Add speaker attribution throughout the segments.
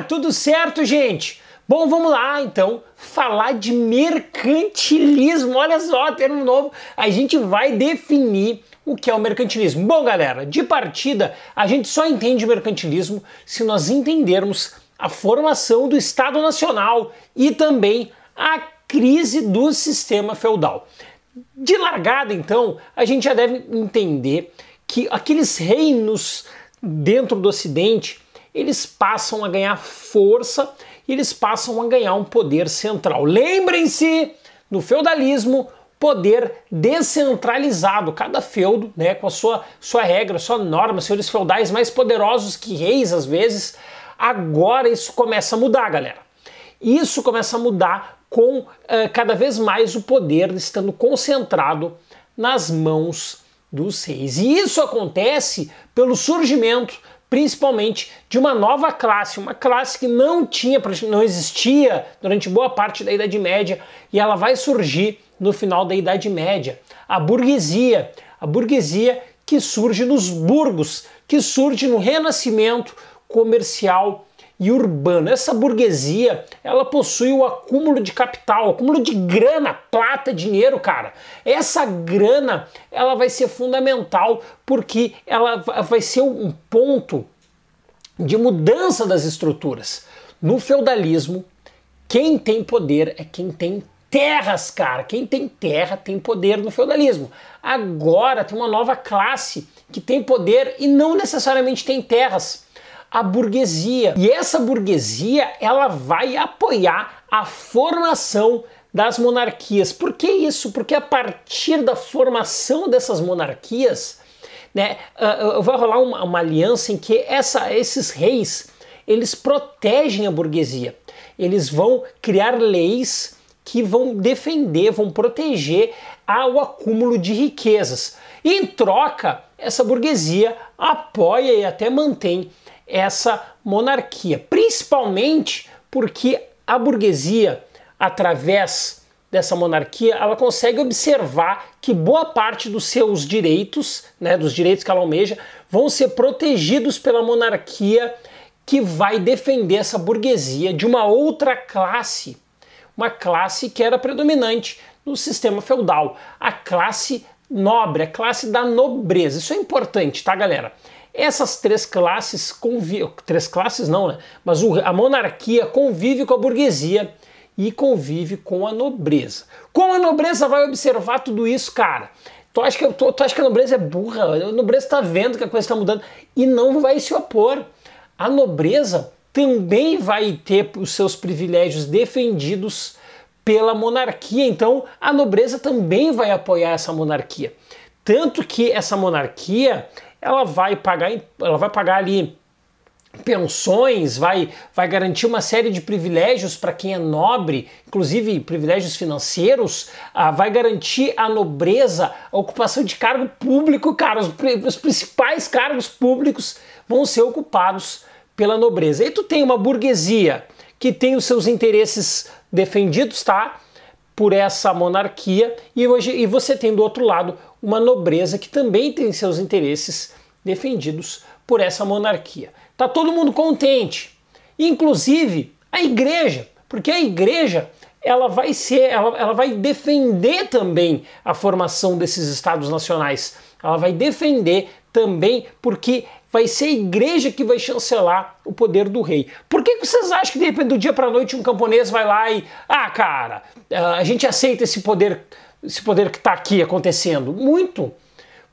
Speaker 1: Tudo certo, gente? Bom, vamos lá então falar de mercantilismo. Olha só, termo novo. A gente vai definir o que é o mercantilismo. Bom, galera, de partida, a gente só entende mercantilismo se nós entendermos a formação do Estado Nacional e também a crise do sistema feudal. De largada, então, a gente já deve entender que aqueles reinos dentro do Ocidente eles passam a ganhar força e eles passam a ganhar um poder central. Lembrem-se, no feudalismo, poder descentralizado, cada feudo, né, com a sua, sua regra, sua norma, senhores feudais mais poderosos que reis às vezes. Agora isso começa a mudar, galera. Isso começa a mudar com uh, cada vez mais o poder estando concentrado nas mãos dos reis. E isso acontece pelo surgimento principalmente de uma nova classe, uma classe que não tinha, não existia durante boa parte da Idade Média e ela vai surgir no final da Idade Média, a burguesia, a burguesia que surge nos burgos, que surge no renascimento comercial e urbano. Essa burguesia, ela possui o acúmulo de capital, acúmulo de grana, plata, dinheiro, cara. Essa grana, ela vai ser fundamental porque ela vai ser um ponto de mudança das estruturas. No feudalismo, quem tem poder é quem tem terras, cara. Quem tem terra tem poder no feudalismo. Agora tem uma nova classe que tem poder e não necessariamente tem terras a burguesia. E essa burguesia, ela vai apoiar a formação das monarquias. Por que isso? Porque a partir da formação dessas monarquias, né, uh, vai rolar uma, uma aliança em que essa, esses reis eles protegem a burguesia. Eles vão criar leis que vão defender, vão proteger ao acúmulo de riquezas. E em troca, essa burguesia apoia e até mantém essa monarquia, principalmente porque a burguesia, através dessa monarquia, ela consegue observar que boa parte dos seus direitos, né, dos direitos que ela almeja, vão ser protegidos pela monarquia que vai defender essa burguesia de uma outra classe, uma classe que era predominante no sistema feudal, a classe nobre, a classe da nobreza. Isso é importante, tá, galera? Essas três classes convivem, três classes não, né? Mas a monarquia convive com a burguesia e convive com a nobreza. Como a nobreza vai observar tudo isso, cara? Tu acha que, tu, tu acha que a nobreza é burra? A nobreza está vendo que a coisa está mudando e não vai se opor. A nobreza também vai ter os seus privilégios defendidos pela monarquia. Então, a nobreza também vai apoiar essa monarquia. Tanto que essa monarquia ela vai pagar, ela vai pagar ali pensões, vai, vai garantir uma série de privilégios para quem é nobre, inclusive privilégios financeiros, ah, vai garantir a nobreza, a ocupação de cargo público, cara, os, os principais cargos públicos vão ser ocupados pela nobreza. E tu tem uma burguesia que tem os seus interesses defendidos, tá? Por essa monarquia, e, hoje, e você tem do outro lado uma nobreza que também tem seus interesses defendidos por essa monarquia. Tá todo mundo contente, inclusive a igreja, porque a igreja ela vai ser, ela, ela vai defender também a formação desses estados nacionais. Ela vai defender também porque vai ser a igreja que vai chancelar o poder do rei. Por que vocês acham que de repente do dia para noite um camponês vai lá e, ah, cara, a gente aceita esse poder esse poder que está aqui acontecendo? Muito.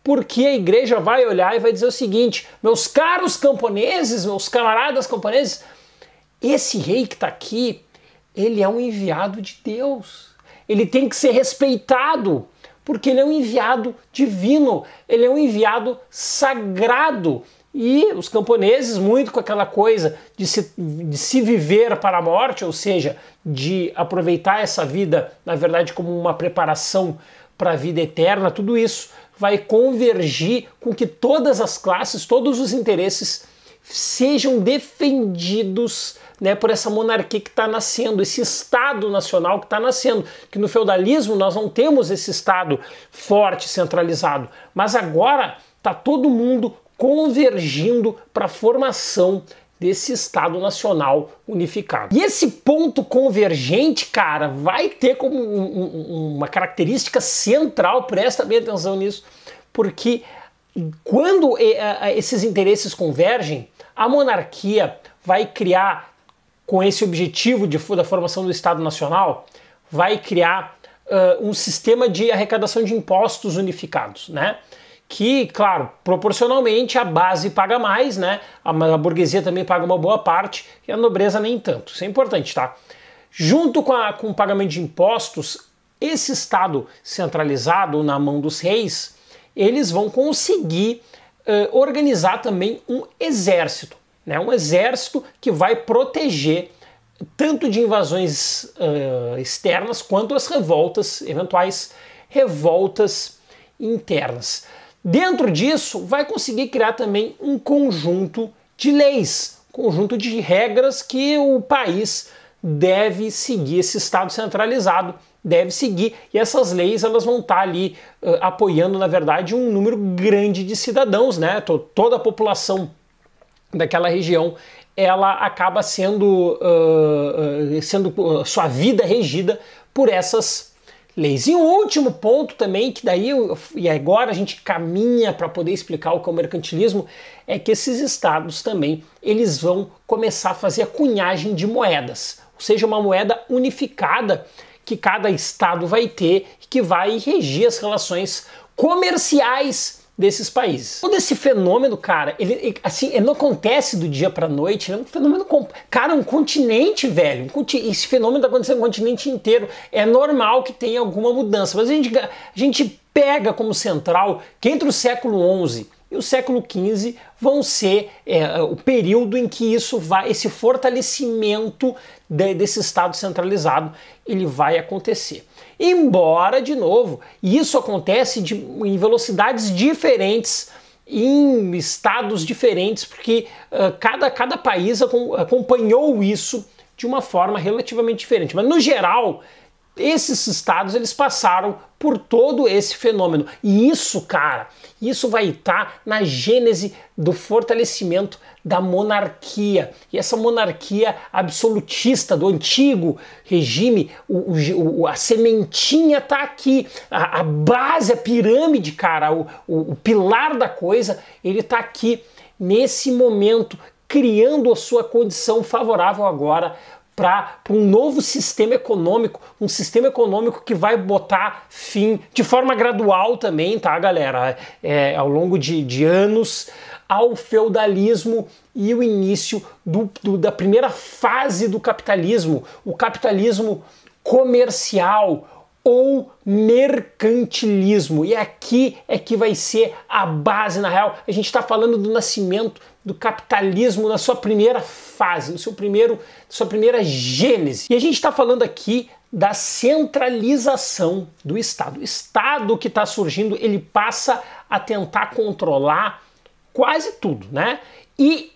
Speaker 1: Porque a igreja vai olhar e vai dizer o seguinte: meus caros camponeses, meus camaradas camponeses, esse rei que está aqui, ele é um enviado de Deus. Ele tem que ser respeitado, porque ele é um enviado divino, ele é um enviado sagrado. E os camponeses, muito com aquela coisa de se, de se viver para a morte, ou seja, de aproveitar essa vida, na verdade, como uma preparação para a vida eterna, tudo isso vai convergir com que todas as classes, todos os interesses sejam defendidos né, por essa monarquia que está nascendo, esse Estado nacional que está nascendo. Que no feudalismo nós não temos esse Estado forte, centralizado, mas agora está todo mundo convergindo para a formação desse Estado Nacional unificado. E esse ponto convergente, cara, vai ter como um, um, uma característica central, presta bem atenção nisso, porque quando esses interesses convergem, a monarquia vai criar, com esse objetivo de, da formação do Estado Nacional, vai criar uh, um sistema de arrecadação de impostos unificados, né? Que, claro, proporcionalmente a base paga mais, né? A, burguesia também paga uma boa parte e a nobreza nem tanto. Isso é importante, tá? Junto com, a, com o pagamento de impostos, esse Estado centralizado na mão dos reis, eles vão conseguir uh, organizar também um exército, né? Um exército que vai proteger tanto de invasões uh, externas quanto as revoltas, eventuais revoltas internas. Dentro disso, vai conseguir criar também um conjunto de leis, conjunto de regras que o país deve seguir, esse Estado centralizado deve seguir. E essas leis elas vão estar ali uh, apoiando, na verdade, um número grande de cidadãos, né? Toda a população daquela região ela acaba sendo, uh, uh, sendo sua vida regida por essas leis. E o último ponto também, que daí, e agora a gente caminha para poder explicar o que é o mercantilismo, é que esses estados também, eles vão começar a fazer a cunhagem de moedas, ou seja, uma moeda unificada que cada estado vai ter, que vai regir as relações comerciais desses países. Todo esse fenômeno, cara, ele assim, ele não acontece do dia para noite, é um fenômeno, cara, um continente, velho, um esse fenômeno está acontecendo no continente inteiro. É normal que tenha alguma mudança, mas a gente, a gente pega como central que entre o século XI e o século XV vão ser é, o período em que isso vai, esse fortalecimento de, desse Estado centralizado, ele vai acontecer. Embora, de novo, isso acontece de, em velocidades diferentes, em estados diferentes, porque uh, cada, cada país acompanhou isso de uma forma relativamente diferente. Mas no geral, esses estados eles passaram por todo esse fenômeno. E isso, cara, isso vai estar na gênese do fortalecimento da monarquia. E essa monarquia absolutista do antigo regime, o, o, a sementinha está aqui, a, a, base, a pirâmide, cara, o, o pilar da coisa, ele está aqui nesse momento, criando a sua condição favorável agora para um novo sistema econômico, um sistema econômico que vai botar fim de forma gradual também, tá, galera? É, ao longo de, de anos ao feudalismo e o início do, do, da primeira fase do capitalismo, o capitalismo comercial ou mercantilismo. E aqui é que vai ser a base, na real. A gente está falando do nascimento do capitalismo na sua primeira fase, no seu primeiro, sua primeira gênese. E a gente está falando aqui da centralização do Estado. O Estado que está surgindo, ele passa a tentar controlar quase tudo, né? E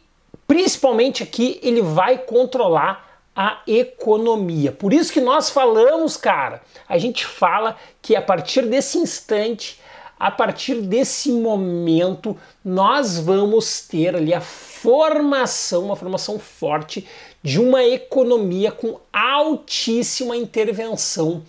Speaker 1: principalmente aqui ele vai controlar a economia. Por isso que nós falamos, cara, a gente fala que a partir desse instante a partir desse momento nós vamos ter ali a formação, uma formação forte de uma economia com altíssima intervenção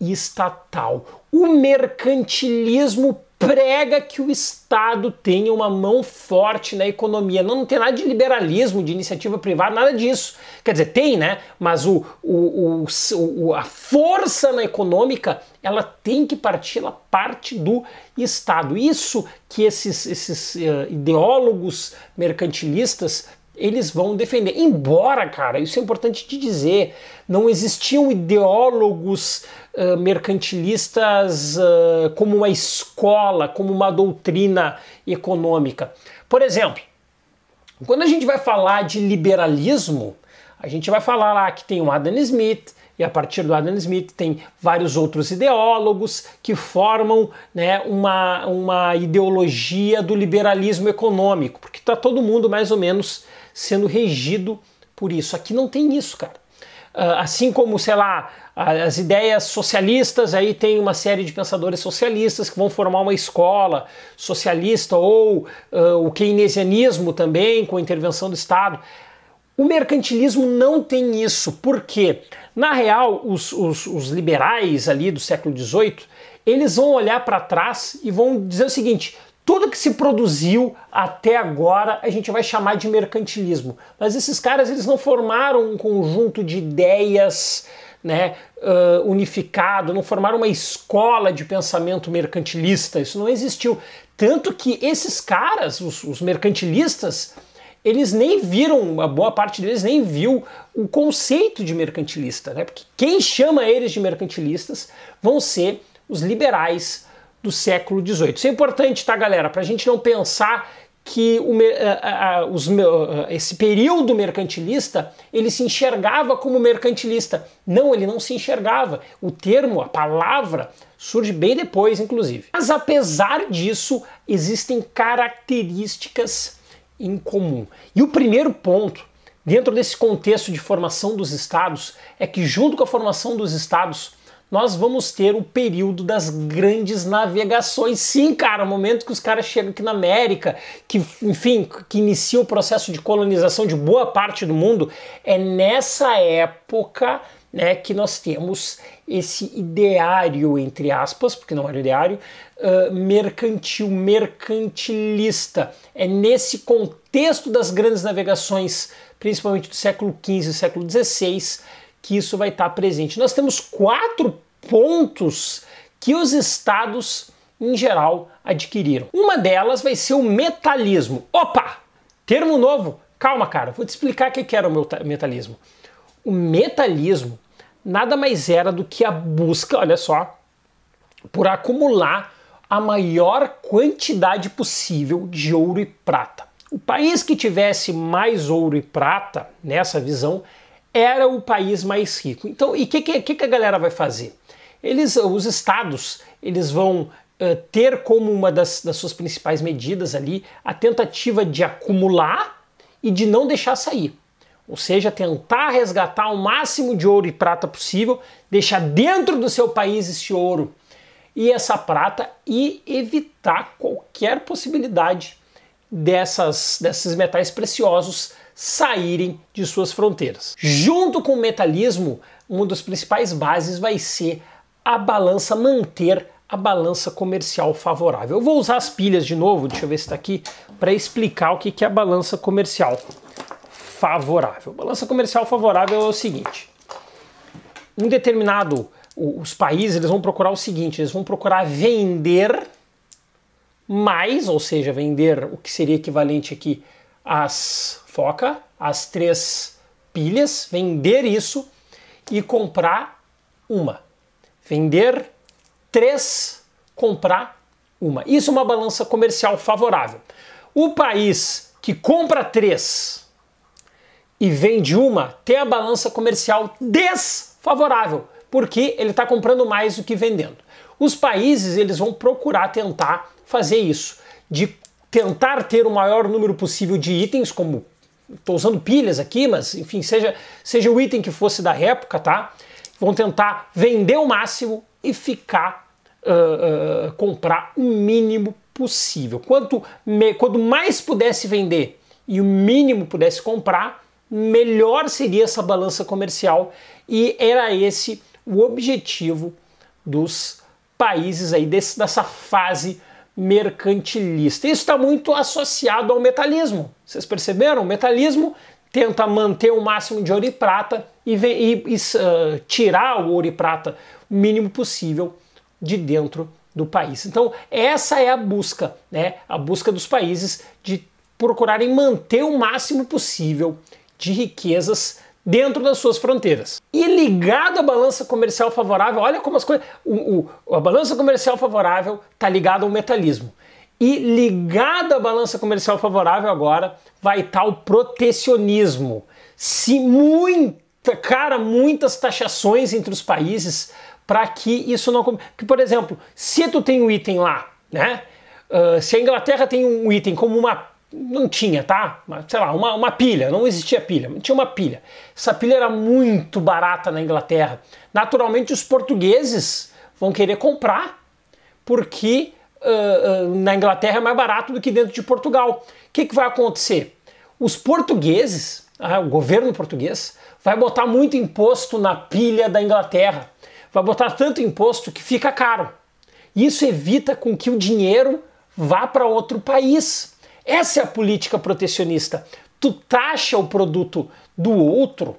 Speaker 1: estatal. O mercantilismo prega que o Estado tenha uma mão forte na economia. Não, não tem nada de liberalismo, de iniciativa privada, nada disso. Quer dizer, tem, né? Mas o, o, o, a força na econômica ela tem que partir, ela parte do Estado. Isso que esses, esses uh, ideólogos mercantilistas eles vão defender. Embora, cara, isso é importante de dizer, não existiam ideólogos uh, mercantilistas uh, como uma escola, como uma doutrina econômica. Por exemplo, quando a gente vai falar de liberalismo, a gente vai falar lá que tem o Adam Smith, e a partir do Adam Smith tem vários outros ideólogos que formam né, uma, uma ideologia do liberalismo econômico, porque está todo mundo mais ou menos sendo regido por isso. Aqui não tem isso, cara. Uh, assim como, sei lá, as ideias socialistas, aí tem uma série de pensadores socialistas que vão formar uma escola socialista, ou uh, o keynesianismo também, com a intervenção do Estado. O mercantilismo não tem isso, porque, na real, os, os, os liberais ali do século XVIII, eles vão olhar para trás e vão dizer o seguinte: tudo que se produziu até agora a gente vai chamar de mercantilismo. Mas esses caras eles não formaram um conjunto de ideias né, uh, unificado, não formaram uma escola de pensamento mercantilista. Isso não existiu. Tanto que esses caras, os, os mercantilistas, eles nem viram, a boa parte deles nem viu o conceito de mercantilista, né? Porque quem chama eles de mercantilistas vão ser os liberais do século XVIII. Isso é importante, tá, galera? Para a gente não pensar que o, os, esse período mercantilista ele se enxergava como mercantilista. Não, ele não se enxergava. O termo, a palavra, surge bem depois, inclusive. Mas apesar disso, existem características em comum. E o primeiro ponto, dentro desse contexto de formação dos estados, é que junto com a formação dos estados, nós vamos ter o período das grandes navegações. Sim, cara, o momento que os caras chegam aqui na América, que, enfim, que inicia o processo de colonização de boa parte do mundo, é nessa época né, que nós temos esse ideário, entre aspas, porque não era ideário, uh, mercantil, mercantilista. É nesse contexto das grandes navegações, principalmente do século XV e século XVI, que isso vai estar presente. Nós temos quatro pontos que os estados, em geral, adquiriram. Uma delas vai ser o metalismo. Opa! Termo novo. Calma, cara, vou te explicar o que era o metalismo. O metalismo nada mais era do que a busca, olha só, por acumular a maior quantidade possível de ouro e prata. O país que tivesse mais ouro e prata, nessa visão, era o país mais rico. Então, e o que, que, que, a galera vai fazer? Eles, os estados, eles vão uh, ter como uma das, das suas principais medidas ali a tentativa de acumular e de não deixar sair. Ou seja, tentar resgatar o máximo de ouro e prata possível, deixar dentro do seu país esse ouro e essa prata e evitar qualquer possibilidade dessas, desses metais preciosos saírem de suas fronteiras. Junto com o metalismo, uma das principais bases vai ser a balança manter a balança comercial favorável. Eu vou usar as pilhas de novo, deixa eu ver se está aqui, para explicar o que é a balança comercial favorável. Balança comercial favorável é o seguinte: um determinado os países eles vão procurar o seguinte, eles vão procurar vender mais, ou seja, vender o que seria equivalente aqui às foca, as três pilhas, vender isso e comprar uma. Vender três, comprar uma. Isso é uma balança comercial favorável. O país que compra três e vende uma, tem a balança comercial desfavorável, porque ele está comprando mais do que vendendo. Os países eles vão procurar tentar fazer isso, de tentar ter o maior número possível de itens, como estou usando pilhas aqui, mas enfim, seja, seja o item que fosse da época, tá? Vão tentar vender o máximo e ficar, uh, uh, comprar o mínimo possível. Quanto, me, mais pudesse vender e o mínimo pudesse comprar, melhor seria essa balança comercial e era esse o objetivo dos países aí desse, dessa fase mercantilista. Isso está muito associado ao metalismo. Vocês perceberam? O metalismo tenta manter o máximo de ouro e prata e, e, e uh, tirar o ouro e prata o mínimo possível de dentro do país. Então, essa é a busca, né? A busca dos países de procurarem manter o máximo possível de riquezas dentro das suas fronteiras. E ligado à balança comercial favorável, olha como as coisas. O, o, a balança comercial favorável está ligada ao metalismo. E ligado à balança comercial favorável agora vai estar o protecionismo. Se muita, cara, muitas taxações entre os países para que isso não. Que, por exemplo, se tu tem um item lá, né? Uh, se a Inglaterra tem um item como uma não tinha, tá? Sei lá, uma, uma pilha, não existia pilha, tinha uma pilha. Essa pilha era muito barata na Inglaterra. Naturalmente, os portugueses vão querer comprar, porque uh, uh, na Inglaterra é mais barato do que dentro de Portugal. O que, que vai acontecer? Os portugueses, ah, o governo português, vai botar muito imposto na pilha da Inglaterra. Vai botar tanto imposto que fica caro. Isso evita com que o dinheiro vá para outro país. Essa é a política protecionista. Tu taxa o produto do outro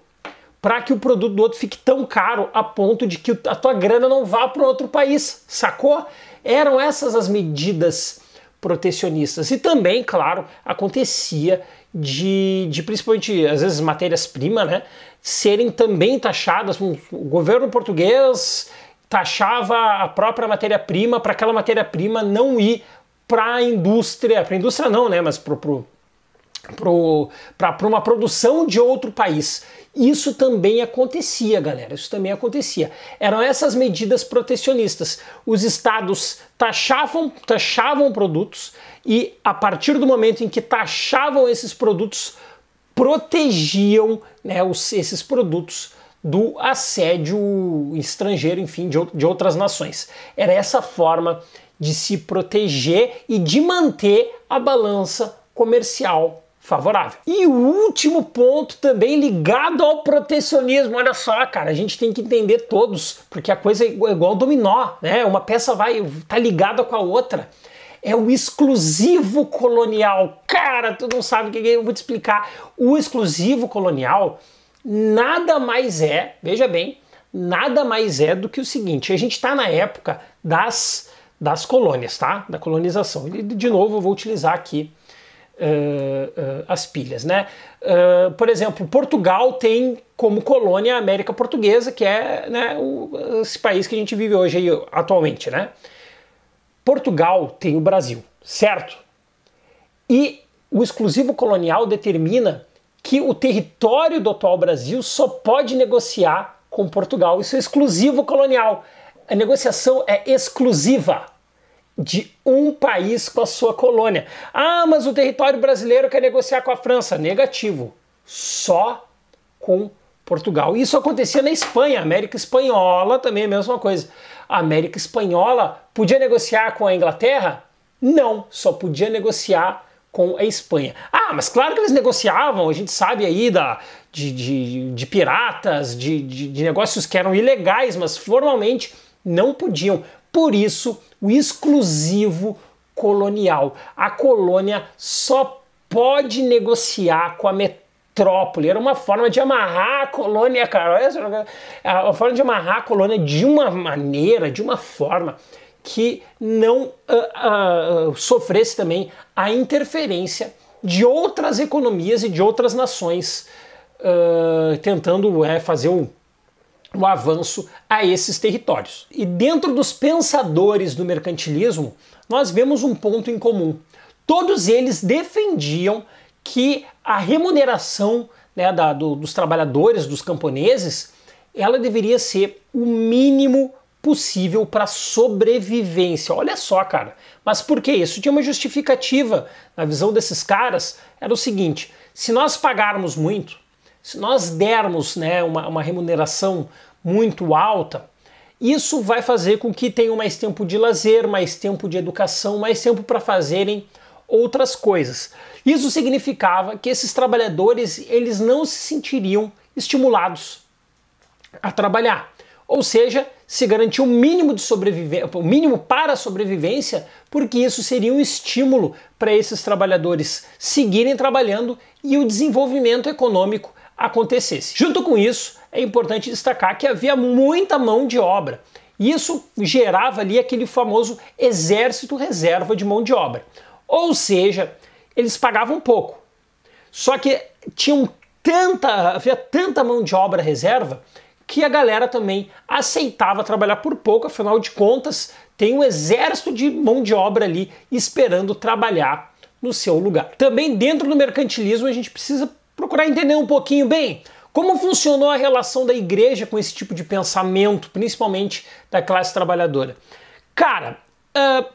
Speaker 1: para que o produto do outro fique tão caro a ponto de que a tua grana não vá para outro país, sacou? Eram essas as medidas protecionistas. E também, claro, acontecia de, de principalmente, às vezes, matérias-primas, né, serem também taxadas. O governo português taxava a própria matéria-prima para aquela matéria-prima não ir para a indústria, para a indústria não, né, mas para para uma produção de outro país. Isso também acontecia, galera. Isso também acontecia. Eram essas medidas protecionistas. Os estados taxavam, taxavam produtos e, a partir do momento em que taxavam esses produtos, protegiam né, os, esses produtos do assédio estrangeiro, enfim, de, de outras nações. Era essa forma de se proteger e de manter a balança comercial favorável. E o último ponto também ligado ao protecionismo, olha só, cara, a gente tem que entender todos, porque a coisa é igual dominó, né? Uma peça vai tá ligada com a outra. É o exclusivo colonial. Cara, tu não sabe o que é, eu vou te explicar. O exclusivo colonial nada mais é, veja bem, nada mais é do que o seguinte: a gente está na época das, das colônias, tá? Da colonização. E de novo eu vou utilizar aqui uh, uh, as pilhas. Né? Uh, por exemplo, Portugal tem como colônia a América Portuguesa, que é né, o, esse país que a gente vive hoje aí, atualmente. Né? Portugal tem o Brasil, certo? E o exclusivo colonial determina que o território do atual Brasil só pode negociar com Portugal. Isso é exclusivo colonial. A negociação é exclusiva de um país com a sua colônia. Ah, mas o território brasileiro quer negociar com a França. Negativo. Só com Portugal. Isso acontecia na Espanha, América Espanhola também é a mesma coisa. A América Espanhola podia negociar com a Inglaterra? Não, só podia negociar com a Espanha. Ah, mas claro que eles negociavam, a gente sabe aí da, de, de, de piratas, de, de, de negócios que eram ilegais, mas formalmente não podiam. Por isso, o exclusivo colonial. A colônia só pode negociar com a metrópole. Era uma forma de amarrar a colônia, cara. Olha a forma de amarrar a colônia de uma maneira, de uma forma que não uh, uh, sofresse também a interferência de outras economias e de outras nações uh, tentando é, fazer o o avanço a esses territórios. E dentro dos pensadores do mercantilismo, nós vemos um ponto em comum. Todos eles defendiam que a remuneração né, da, do, dos trabalhadores, dos camponeses, ela deveria ser o mínimo possível para sobrevivência. Olha só, cara. Mas por que isso? Tinha uma justificativa na visão desses caras. Era o seguinte: se nós pagarmos muito, se nós dermos né, uma, uma remuneração muito alta, isso vai fazer com que tenham mais tempo de lazer, mais tempo de educação, mais tempo para fazerem outras coisas. Isso significava que esses trabalhadores eles não se sentiriam estimulados a trabalhar. Ou seja, se garantir o mínimo de sobrevivência, o mínimo para a sobrevivência, porque isso seria um estímulo para esses trabalhadores seguirem trabalhando e o desenvolvimento econômico acontecesse. Junto com isso, é importante destacar que havia muita mão de obra. Isso gerava ali aquele famoso exército reserva de mão de obra. Ou seja, eles pagavam pouco. Só que tinham tanta, havia tanta mão de obra reserva que a galera também aceitava trabalhar por pouco, afinal de contas, tem um exército de mão de obra ali esperando trabalhar no seu lugar. Também dentro do mercantilismo a gente precisa procurar entender um pouquinho bem como funcionou a relação da igreja com esse tipo de pensamento, principalmente da classe trabalhadora. Cara, uh,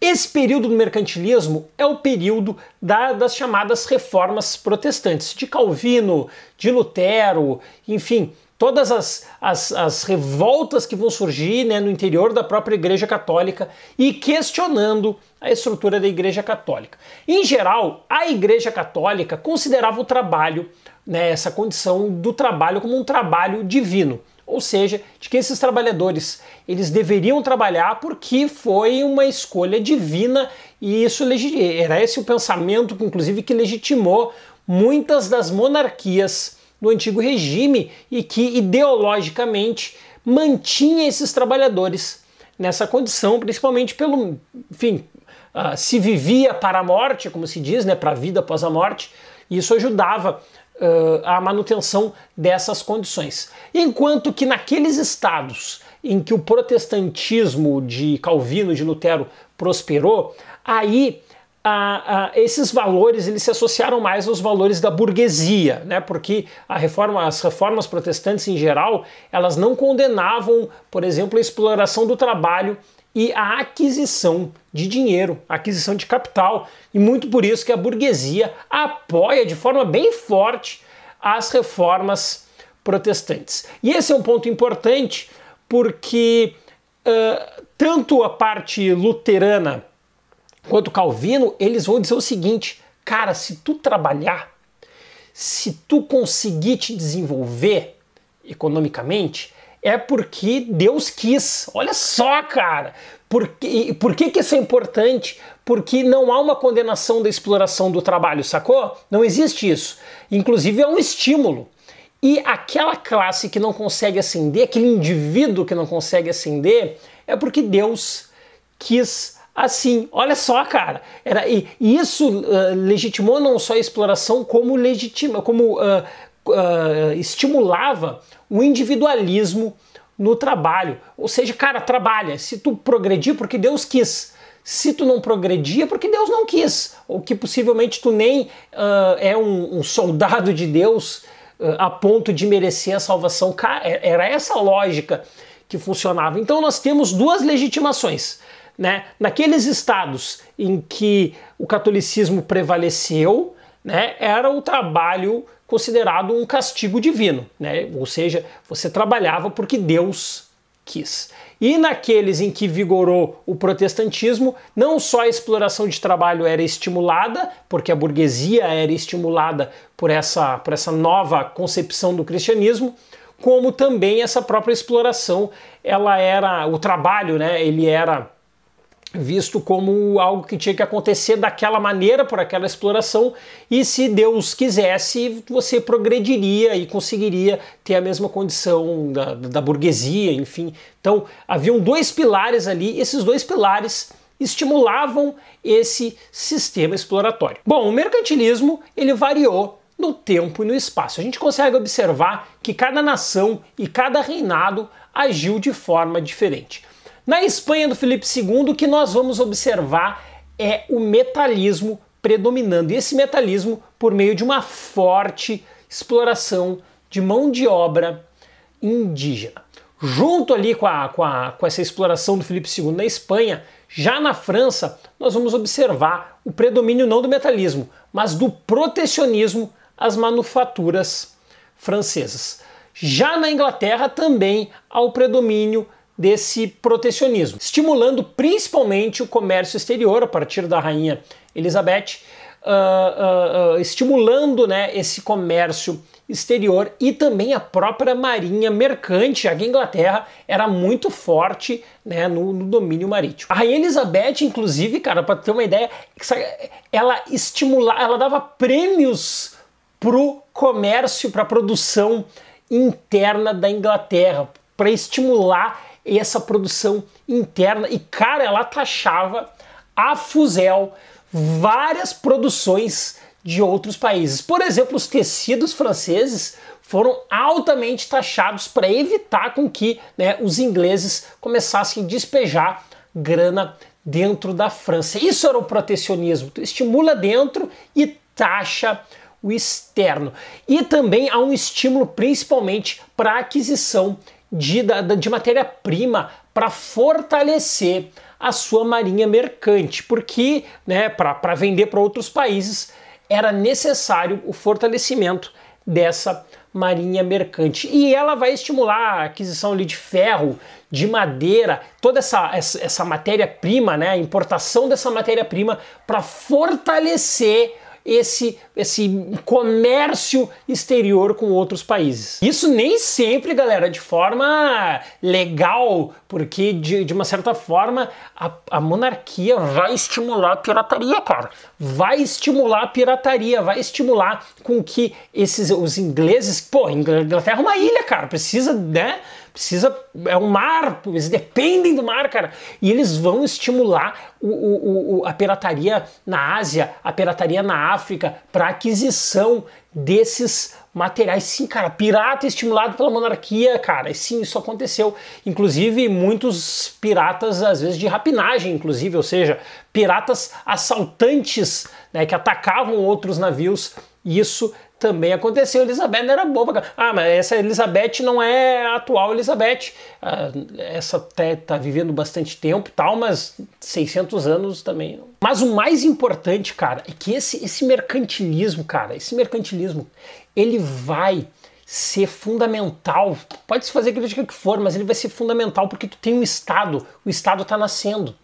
Speaker 1: esse período do mercantilismo é o período da, das chamadas reformas protestantes, de Calvino, de Lutero, enfim, todas as, as, as revoltas que vão surgir né, no interior da própria Igreja Católica e questionando a estrutura da Igreja Católica. Em geral, a Igreja Católica considerava o trabalho né, essa condição do trabalho como um trabalho divino. Ou seja, de que esses trabalhadores eles deveriam trabalhar porque foi uma escolha divina e isso era esse o pensamento, inclusive, que legitimou muitas das monarquias do antigo regime e que ideologicamente mantinha esses trabalhadores nessa condição, principalmente pelo, enfim, uh, se vivia para a morte, como se diz, né, para a vida após a morte, e isso ajudava uh, a manutenção dessas condições. Enquanto que naqueles estados em que o protestantismo de Calvino, de Lutero, prosperou, aí esses valores eles se associaram mais aos valores da burguesia, né? porque a reforma, as reformas protestantes em geral elas não condenavam, por exemplo, a exploração do trabalho e a aquisição de dinheiro, a aquisição de capital, e muito por isso que a burguesia apoia de forma bem forte as reformas protestantes. E esse é um ponto importante porque uh, tanto a parte luterana quanto Calvino, eles vão dizer o seguinte: cara, se tu trabalhar, se tu conseguir te desenvolver economicamente, é porque Deus quis. Olha só, cara. Por, que, por que, que isso é importante? Porque não há uma condenação da exploração do trabalho, sacou? Não existe isso. Inclusive é um estímulo. E aquela classe que não consegue ascender, aquele indivíduo que não consegue ascender, é porque Deus quis assim. Olha só, cara. Era, e, e isso uh, legitimou não só a exploração, como, legitima, como uh, uh, estimulava o individualismo no trabalho. Ou seja, cara, trabalha. Se tu progredir, porque Deus quis. Se tu não progredia, porque Deus não quis. Ou que possivelmente tu nem é um, um, soldado de Deus a ponto de merecer a salvação. É, era essa lógica que funcionava. Então nós temos duas legitimações né, naqueles estados em que o catolicismo prevaleceu, né, era o trabalho considerado um castigo divino, né? ou seja, você trabalhava porque Deus quis. E naqueles em que vigorou o protestantismo, não só a exploração de trabalho era estimulada, porque a burguesia era estimulada por essa, por essa nova concepção do cristianismo, como também essa própria exploração, ela era o trabalho, né? Ele era visto como algo que tinha que acontecer daquela maneira por aquela exploração e se Deus quisesse você progrediria e conseguiria ter a mesma condição da, da burguesia, enfim. Então haviam dois pilares ali, esses dois pilares estimulavam esse sistema exploratório. Bom, o mercantilismo ele variou no tempo e no espaço. A gente consegue observar que cada nação e cada reinado agiu de forma diferente. Na Espanha do Felipe II, o que nós vamos observar é o metalismo predominando. E esse metalismo por meio de uma forte exploração de mão de obra indígena. Junto ali com, a, com, a, com essa exploração do Felipe II na Espanha, já na França, nós vamos observar o predomínio não do metalismo, mas do protecionismo às manufaturas francesas. Já na Inglaterra também há o predomínio desse protecionismo, estimulando principalmente o comércio exterior a partir da rainha Elizabeth, uh, uh, uh, estimulando né, esse comércio exterior e também a própria marinha mercante. A Inglaterra era muito forte né, no, no, domínio marítimo. A rainha Elizabeth, inclusive, cara, para ter uma ideia, ela estimulava, ela dava prêmios pro comércio, para a produção interna da Inglaterra, para estimular essa produção interna. E, cara, ela taxava a fuzel várias produções de outros países. Por exemplo, os tecidos franceses foram altamente taxados para evitar com que né, os ingleses começassem a despejar grana dentro da França. Isso era o protecionismo. Tu estimula dentro e taxa o externo. E também há um estímulo principalmente para a aquisição de, de matéria-prima para fortalecer a sua marinha mercante, porque né, para vender para outros países era necessário o fortalecimento dessa marinha mercante. E ela vai estimular a aquisição ali de ferro, de madeira, toda essa, essa, essa matéria-prima, né, a importação dessa matéria-prima para fortalecer esse, esse comércio exterior com outros países. Isso nem sempre, galera, de forma legal, porque de, de uma certa forma a, a monarquia vai estimular a pirataria, cara. Vai estimular a pirataria, vai estimular com que esses os ingleses, pô, Inglaterra é uma ilha, cara, precisa, né? Precisa. É um mar, eles dependem do mar, cara. E eles vão estimular o, o, o, a pirataria na Ásia, a pirataria na África, para aquisição desses materiais. Sim, cara, pirata estimulado pela monarquia, cara. Sim, isso aconteceu. Inclusive, muitos piratas, às vezes, de rapinagem, inclusive, ou seja, piratas assaltantes né, que atacavam outros navios. Isso também aconteceu. Elizabeth não era boba. Ah, mas essa Elizabeth não é a atual Elizabeth. Ah, essa até tá vivendo bastante tempo e tal, mas 600 anos também. Mas o mais importante, cara, é que esse, esse mercantilismo, cara, esse mercantilismo, ele vai ser fundamental. Pode se fazer crítica que for, mas ele vai ser fundamental porque tu tem um Estado, o Estado está nascendo.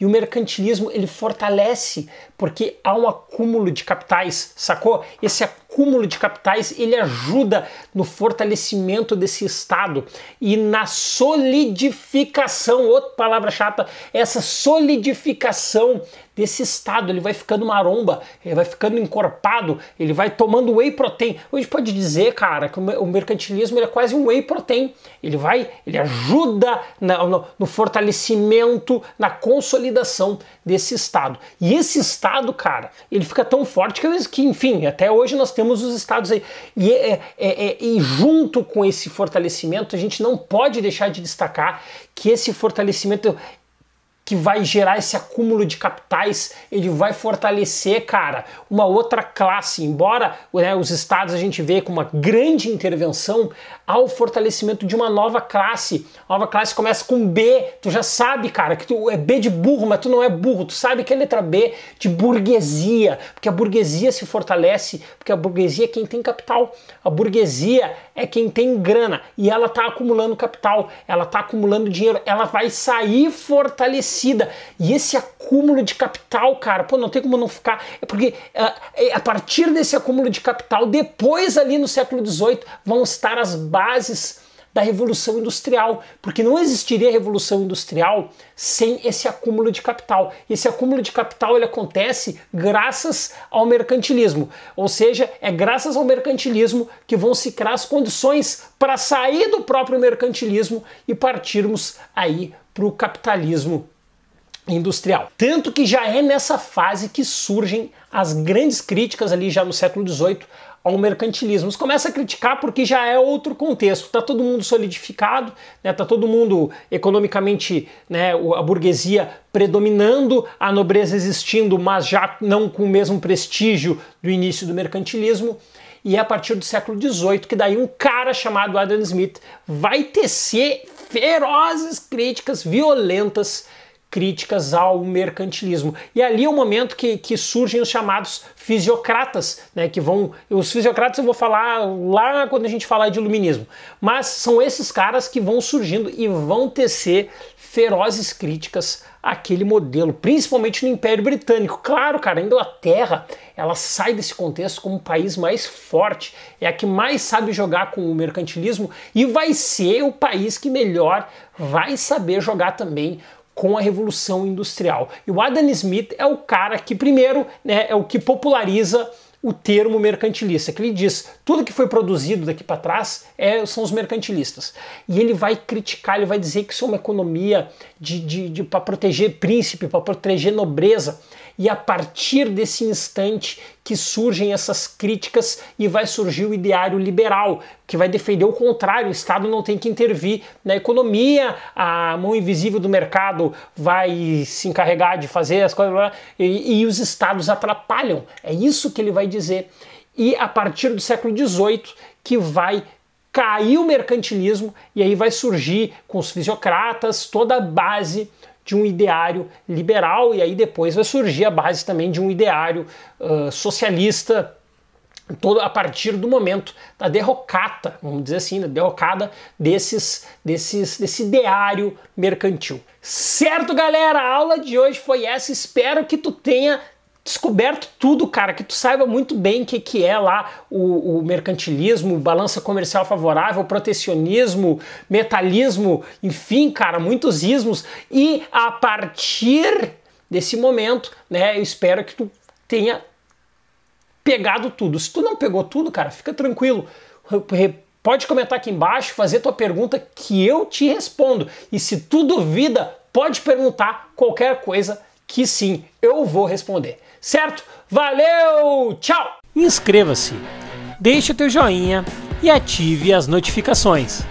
Speaker 1: E o mercantilismo ele fortalece porque há um acúmulo de capitais, sacou? Esse acúmulo de capitais ele ajuda no fortalecimento desse Estado e na solidificação, outra palavra chata, essa solidificação desse estado, ele vai ficando maromba, ele vai ficando encorpado, ele vai tomando whey protein. Hoje pode dizer, cara, que o mercantilismo é quase um whey protein. Ele vai, ele ajuda no, no fortalecimento, na consolidação desse estado. E esse estado, cara, ele fica tão forte que, que enfim, até hoje nós temos os estados aí. E, é, é, é, e junto com esse fortalecimento, a gente não pode deixar de destacar que esse fortalecimento que vai gerar esse acúmulo de capitais, ele vai fortalecer, cara, uma outra classe. Embora né, os estados a gente vê com uma grande intervenção, há o fortalecimento de uma nova classe. A nova classe começa com B, tu já sabe, cara, que tu é B de burro, mas tu não é burro, tu sabe que é letra B de burguesia, porque a burguesia se fortalece, porque a burguesia é quem tem capital. A burguesia é quem tem grana e ela tá acumulando capital, ela tá acumulando dinheiro, ela vai sair fortalecida e esse acúmulo de capital, cara, pô, não tem como não ficar. É porque uh, a partir desse acúmulo de capital, depois ali no século XVIII, vão estar as bases da Revolução Industrial, porque não existiria Revolução Industrial sem esse acúmulo de capital. Esse acúmulo de capital ele acontece graças ao mercantilismo, ou seja, é graças ao mercantilismo que vão se criar as condições para sair do próprio mercantilismo e partirmos aí para o capitalismo industrial. Tanto que já é nessa fase que surgem as grandes críticas ali já no século XVIII ao mercantilismo. Você começa a criticar porque já é outro contexto. Está todo mundo solidificado, está né? Tá todo mundo economicamente, né, a burguesia predominando, a nobreza existindo, mas já não com o mesmo prestígio do início do mercantilismo. E é a partir do século XVIII que daí um cara chamado Adam Smith vai tecer ferozes críticas violentas críticas ao mercantilismo. E ali é o momento que, que surgem os chamados fisiocratas, né, que vão... Os fisiocratas eu vou falar lá quando a gente falar de iluminismo. Mas são esses caras que vão surgindo e vão tecer ferozes críticas àquele modelo, principalmente no Império Britânico. Claro, cara, a Inglaterra, ela sai desse contexto como o país mais forte, é a que mais sabe jogar com o mercantilismo e vai ser o país que melhor vai saber jogar também com a Revolução Industrial. E o Adam Smith é o cara que, primeiro, né, é o que populariza o termo mercantilista, que ele diz tudo que foi produzido daqui para trás é, são os mercantilistas. E ele vai criticar, ele vai dizer que isso é uma economia de, de, de para proteger príncipe, para proteger nobreza. E a partir desse instante que surgem essas críticas e vai surgir o ideário liberal, que vai defender o contrário, o Estado não tem que intervir na economia, a mão invisível do mercado vai se encarregar de fazer as coisas e, e os Estados atrapalham. É isso que ele vai dizer. E a partir do século XVIII que vai cair o mercantilismo e aí vai surgir com os fisiocratas toda a base de um ideário liberal, e aí depois vai surgir a base também de um ideário uh, socialista, todo a partir do momento da derrocata, vamos dizer assim, da derrocada desses, desses, desse ideário mercantil. Certo, galera? A aula de hoje foi essa. Espero que tu tenha descoberto tudo, cara, que tu saiba muito bem o que, que é lá o, o mercantilismo, balança comercial favorável, protecionismo, metalismo, enfim, cara, muitos ismos. E a partir desse momento, né, eu espero que tu tenha pegado tudo. Se tu não pegou tudo, cara, fica tranquilo. Pode comentar aqui embaixo, fazer tua pergunta que eu te respondo. E se tu duvida, pode perguntar qualquer coisa que sim, eu vou responder certo? Valeu, tchau!
Speaker 2: Inscreva-se, deixe o teu joinha e ative as notificações.